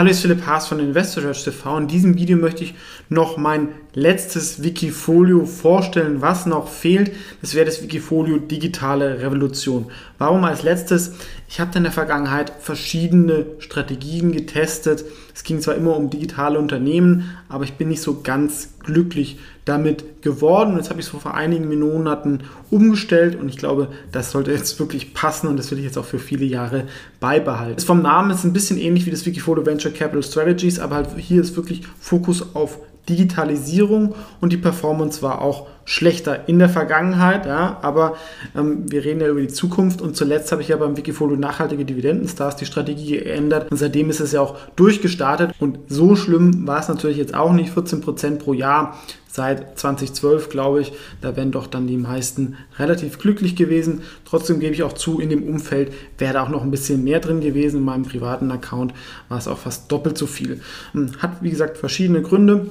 Hallo, ich bin Philipp Haas von InvestorSearch TV. In diesem Video möchte ich noch mein letztes Wikifolio vorstellen, was noch fehlt. Das wäre das Wikifolio Digitale Revolution. Warum als letztes? Ich habe in der Vergangenheit verschiedene Strategien getestet. Es ging zwar immer um digitale Unternehmen, aber ich bin nicht so ganz glücklich damit geworden. Jetzt habe ich es vor einigen Monaten umgestellt und ich glaube, das sollte jetzt wirklich passen und das will ich jetzt auch für viele Jahre beibehalten. Das vom Namen ist ein bisschen ähnlich wie das Wikifolio Venture Capital Strategies, aber halt hier ist wirklich Fokus auf Digitalisierung und die Performance war auch schlechter in der Vergangenheit, ja, aber ähm, wir reden ja über die Zukunft und zuletzt habe ich ja beim Wikifolio nachhaltige Dividendenstars die Strategie geändert und seitdem ist es ja auch durchgestartet und so schlimm war es natürlich jetzt auch nicht, 14% pro Jahr seit 2012, glaube ich, da wären doch dann die meisten relativ glücklich gewesen. Trotzdem gebe ich auch zu, in dem Umfeld wäre da auch noch ein bisschen mehr drin gewesen. In meinem privaten Account war es auch fast doppelt so viel. Hm, hat, wie gesagt, verschiedene Gründe.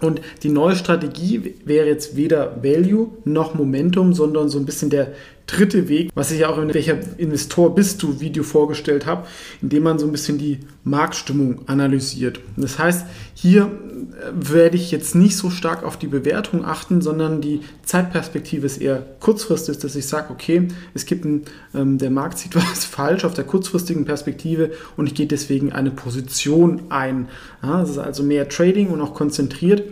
Und die neue Strategie wäre jetzt weder Value noch Momentum, sondern so ein bisschen der dritte Weg, was ich ja auch in welcher Investor bist du Video vorgestellt habe, indem man so ein bisschen die Marktstimmung analysiert. Das heißt, hier äh, werde ich jetzt nicht so stark auf die Bewertung achten, sondern die Zeitperspektive ist eher kurzfristig, dass ich sage, okay, es gibt ein, ähm, der Markt sieht was falsch auf der kurzfristigen Perspektive und ich gehe deswegen eine Position ein. Ja, das ist also mehr Trading und auch konzentriert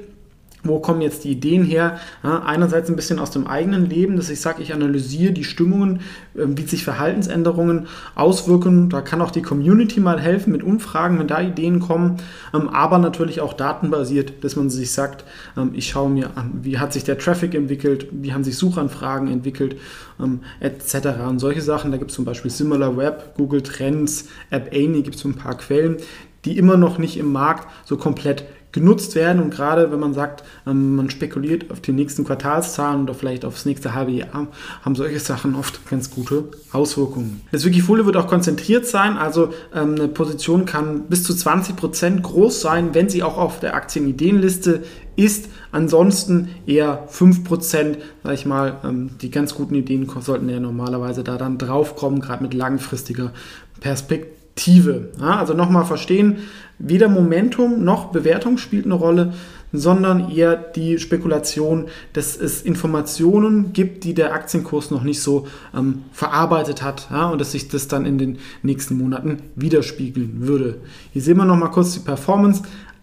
wo kommen jetzt die Ideen her? Ja, einerseits ein bisschen aus dem eigenen Leben, dass ich sage, ich analysiere die Stimmungen, äh, wie sich Verhaltensänderungen auswirken. Da kann auch die Community mal helfen mit Umfragen, wenn da Ideen kommen, ähm, aber natürlich auch datenbasiert, dass man sich sagt, ähm, ich schaue mir an, wie hat sich der Traffic entwickelt, wie haben sich Suchanfragen entwickelt, ähm, etc. Und solche Sachen, da gibt es zum Beispiel SimilarWeb, Google Trends, App Annie, gibt es so ein paar Quellen, die immer noch nicht im Markt so komplett genutzt werden. Und gerade wenn man sagt, ähm, man spekuliert auf die nächsten Quartalszahlen oder vielleicht aufs nächste halbe Jahr, haben solche Sachen oft ganz gute Auswirkungen. Das Wikifolio wird auch konzentriert sein, also ähm, eine Position kann bis zu 20% groß sein, wenn sie auch auf der Aktienideenliste ist. Ansonsten eher 5%, sag ich mal, ähm, die ganz guten Ideen sollten ja normalerweise da dann draufkommen, gerade mit langfristiger Perspektive. Perspektive. Ja, also nochmal verstehen, weder Momentum noch Bewertung spielt eine Rolle, sondern eher die Spekulation, dass es Informationen gibt, die der Aktienkurs noch nicht so ähm, verarbeitet hat ja, und dass sich das dann in den nächsten Monaten widerspiegeln würde. Hier sehen wir nochmal kurz die Performance.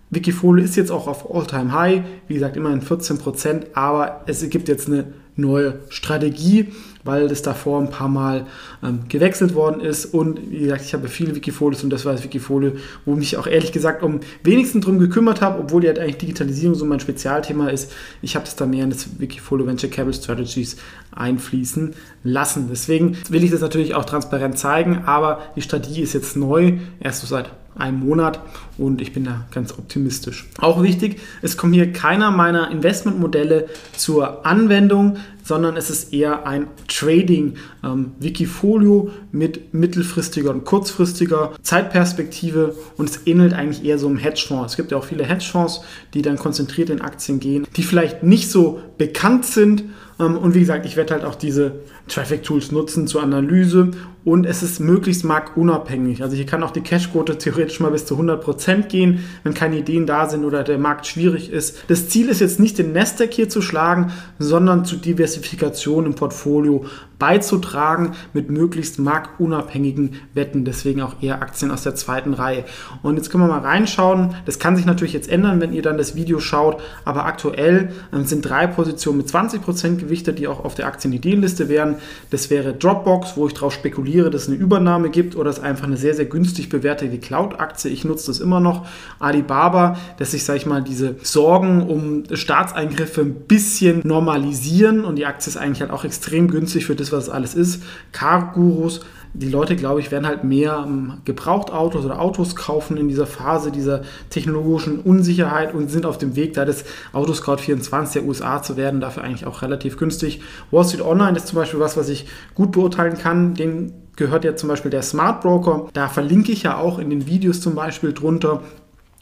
Wikifolio ist jetzt auch auf All-Time High, wie gesagt, immerhin 14%, aber es gibt jetzt eine neue Strategie, weil das davor ein paar Mal ähm, gewechselt worden ist. Und wie gesagt, ich habe viele Wikifolios und das war das Wikifolio, wo ich mich auch ehrlich gesagt um wenigsten drum gekümmert habe, obwohl ja halt eigentlich Digitalisierung so mein Spezialthema ist. Ich habe das da mehr in das Wikifolio Venture Capital Strategies einfließen lassen. Deswegen will ich das natürlich auch transparent zeigen, aber die Strategie ist jetzt neu, erst so seit einem Monat und ich bin da ganz optimistisch. Auch wichtig, es kommt hier keiner meiner Investmentmodelle zur Anwendung sondern es ist eher ein Trading-Wikifolio ähm, mit mittelfristiger und kurzfristiger Zeitperspektive und es ähnelt eigentlich eher so einem Hedgefonds. Es gibt ja auch viele Hedgefonds, die dann konzentriert in Aktien gehen, die vielleicht nicht so bekannt sind, ähm, und wie gesagt, ich werde halt auch diese Traffic Tools nutzen zur Analyse und es ist möglichst marktunabhängig. Also hier kann auch die Cashquote theoretisch mal bis zu 100% gehen, wenn keine Ideen da sind oder der Markt schwierig ist. Das Ziel ist jetzt nicht den Nasdaq hier zu schlagen, sondern zu Diversifikation im Portfolio beizutragen mit möglichst marktunabhängigen Wetten. Deswegen auch eher Aktien aus der zweiten Reihe. Und jetzt können wir mal reinschauen. Das kann sich natürlich jetzt ändern, wenn ihr dann das Video schaut. Aber aktuell äh, sind drei Positionen mit 20% gewichtet, die auch auf der Aktienideenliste wären. Das wäre Dropbox, wo ich darauf spekuliere, dass es eine Übernahme gibt oder es einfach eine sehr, sehr günstig bewertete Cloud-Aktie. Ich nutze das immer noch. Alibaba, dass sich, sage ich mal, diese Sorgen um Staatseingriffe ein bisschen normalisieren und die Aktie ist eigentlich halt auch extrem günstig für das was es alles ist. Car-Gurus, die Leute, glaube ich, werden halt mehr ähm, Gebrauchtautos oder Autos kaufen in dieser Phase dieser technologischen Unsicherheit und sind auf dem Weg, da das Autoscout 24 der USA zu werden, dafür eigentlich auch relativ günstig. Wall Street Online ist zum Beispiel was, was ich gut beurteilen kann. Den gehört ja zum Beispiel der Smart Broker. Da verlinke ich ja auch in den Videos zum Beispiel drunter.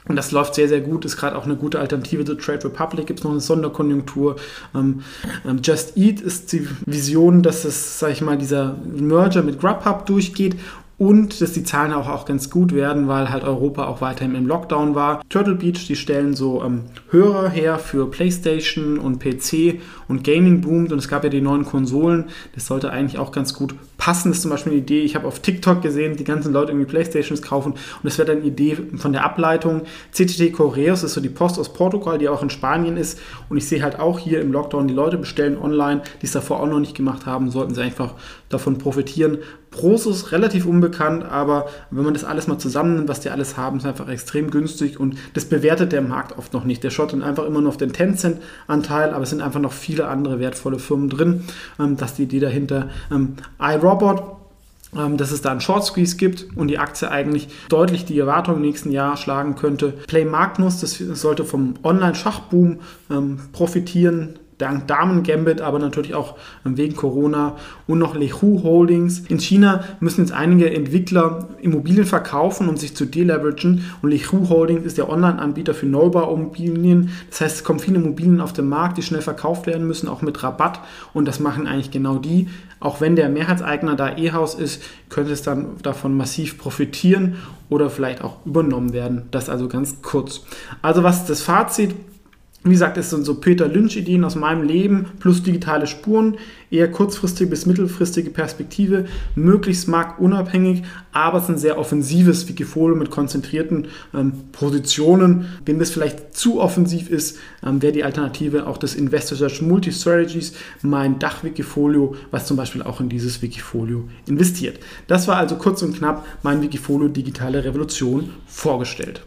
Und das läuft sehr, sehr gut, ist gerade auch eine gute Alternative zu Trade Republic, gibt es noch eine Sonderkonjunktur. Ähm, ähm, Just Eat ist die Vision, dass es, sag ich mal, dieser Merger mit Grubhub durchgeht und dass die Zahlen auch, auch ganz gut werden, weil halt Europa auch weiterhin im Lockdown war. Turtle Beach, die stellen so ähm, Hörer her für PlayStation und PC und Gaming boomt und es gab ja die neuen Konsolen. Das sollte eigentlich auch ganz gut passen. Das ist zum Beispiel eine Idee, ich habe auf TikTok gesehen, die ganzen Leute irgendwie Playstations kaufen und das wäre dann eine Idee von der Ableitung. CTT Correos ist so die Post aus Portugal, die auch in Spanien ist und ich sehe halt auch hier im Lockdown, die Leute bestellen online, die es davor auch noch nicht gemacht haben, sollten sie einfach davon profitieren. Prosus relativ unbekannt, aber wenn man das alles mal zusammennimmt, was die alles haben, ist einfach extrem günstig und das bewertet der Markt oft noch nicht. Der schaut dann einfach immer nur auf den Tencent-Anteil, aber es sind einfach noch viele andere wertvolle Firmen drin, ähm, dass die Idee dahinter ähm, iRobot ähm, dass es da einen Short Squeeze gibt und die Aktie eigentlich deutlich die Erwartung im nächsten Jahr schlagen könnte. Play Magnus, das sollte vom Online-Schachboom ähm, profitieren dank Damen Gambit, aber natürlich auch wegen Corona und noch Lehu Holdings. In China müssen jetzt einige Entwickler Immobilien verkaufen, um sich zu deleveragen und Lehu Holdings ist der Online-Anbieter für Neubauimmobilien. Das heißt, es kommen viele Immobilien auf den Markt, die schnell verkauft werden müssen, auch mit Rabatt und das machen eigentlich genau die. Auch wenn der Mehrheitseigner da E-Haus ist, könnte es dann davon massiv profitieren oder vielleicht auch übernommen werden. Das also ganz kurz. Also was ist das Fazit? Wie gesagt, es sind so Peter Lynch-Ideen aus meinem Leben plus digitale Spuren, eher kurzfristige bis mittelfristige Perspektive, möglichst marktunabhängig, aber es ist ein sehr offensives Wikifolio mit konzentrierten ähm, Positionen. Wenn das vielleicht zu offensiv ist, ähm, wäre die Alternative auch das Investor Search Multi-Strategies, mein Dach-Wikifolio, was zum Beispiel auch in dieses Wikifolio investiert. Das war also kurz und knapp mein Wikifolio Digitale Revolution vorgestellt.